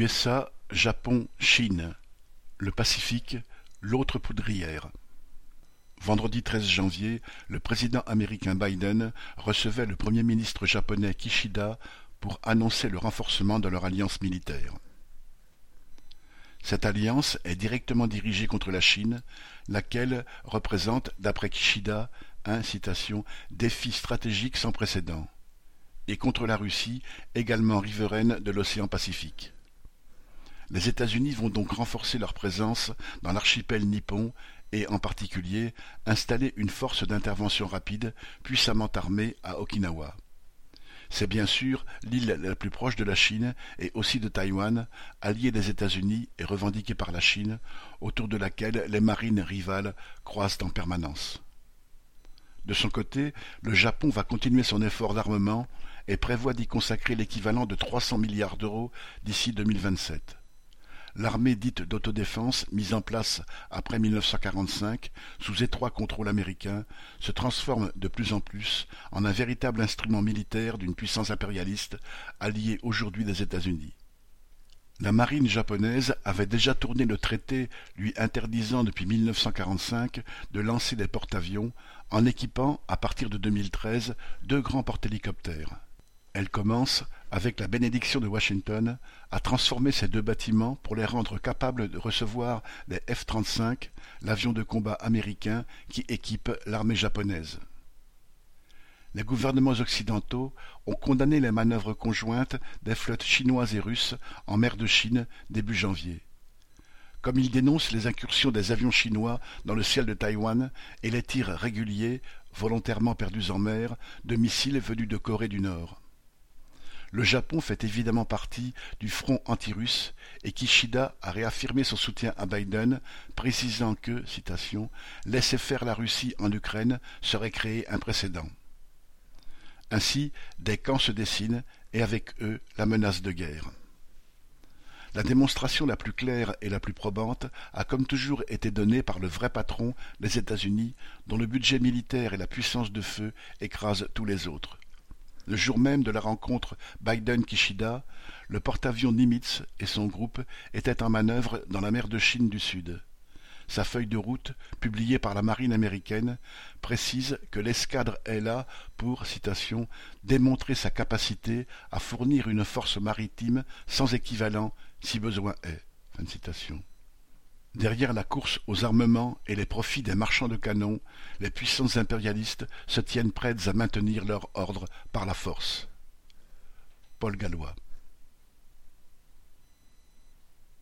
USA, Japon, Chine. Le Pacifique, l'autre poudrière. Vendredi 13 janvier, le président américain Biden recevait le premier ministre japonais Kishida pour annoncer le renforcement de leur alliance militaire. Cette alliance est directement dirigée contre la Chine, laquelle représente, d'après Kishida, un défi stratégique sans précédent, et contre la Russie, également riveraine de l'océan Pacifique. Les États-Unis vont donc renforcer leur présence dans l'archipel nippon et, en particulier, installer une force d'intervention rapide puissamment armée à Okinawa. C'est bien sûr l'île la plus proche de la Chine et aussi de Taïwan, alliée des États-Unis et revendiquée par la Chine, autour de laquelle les marines rivales croisent en permanence. De son côté, le Japon va continuer son effort d'armement et prévoit d'y consacrer l'équivalent de 300 milliards d'euros d'ici 2027. L'armée dite d'autodéfense, mise en place après 1945, sous étroit contrôle américain, se transforme de plus en plus en un véritable instrument militaire d'une puissance impérialiste alliée aujourd'hui des États-Unis. La marine japonaise avait déjà tourné le traité lui interdisant depuis 1945 de lancer des porte-avions en équipant, à partir de 2013, deux grands porte-hélicoptères. Elle commence, avec la bénédiction de Washington, à transformer ces deux bâtiments pour les rendre capables de recevoir les F-35, l'avion de combat américain qui équipe l'armée japonaise. Les gouvernements occidentaux ont condamné les manœuvres conjointes des flottes chinoises et russes en mer de Chine début janvier. Comme ils dénoncent les incursions des avions chinois dans le ciel de Taïwan et les tirs réguliers, volontairement perdus en mer, de missiles venus de Corée du Nord. Le Japon fait évidemment partie du front anti-russe et Kishida a réaffirmé son soutien à Biden, précisant que, laisser faire la Russie en Ukraine serait créer un précédent. Ainsi, des camps se dessinent et avec eux la menace de guerre. La démonstration la plus claire et la plus probante a comme toujours été donnée par le vrai patron, les États-Unis, dont le budget militaire et la puissance de feu écrasent tous les autres. Le jour même de la rencontre Biden-Kishida, le porte-avions Nimitz et son groupe étaient en manœuvre dans la mer de Chine du Sud. Sa feuille de route, publiée par la marine américaine, précise que l'escadre est là pour, citation, démontrer sa capacité à fournir une force maritime sans équivalent si besoin est. Derrière la course aux armements et les profits des marchands de canons, les puissances impérialistes se tiennent prêtes à maintenir leur ordre par la force. Paul Gallois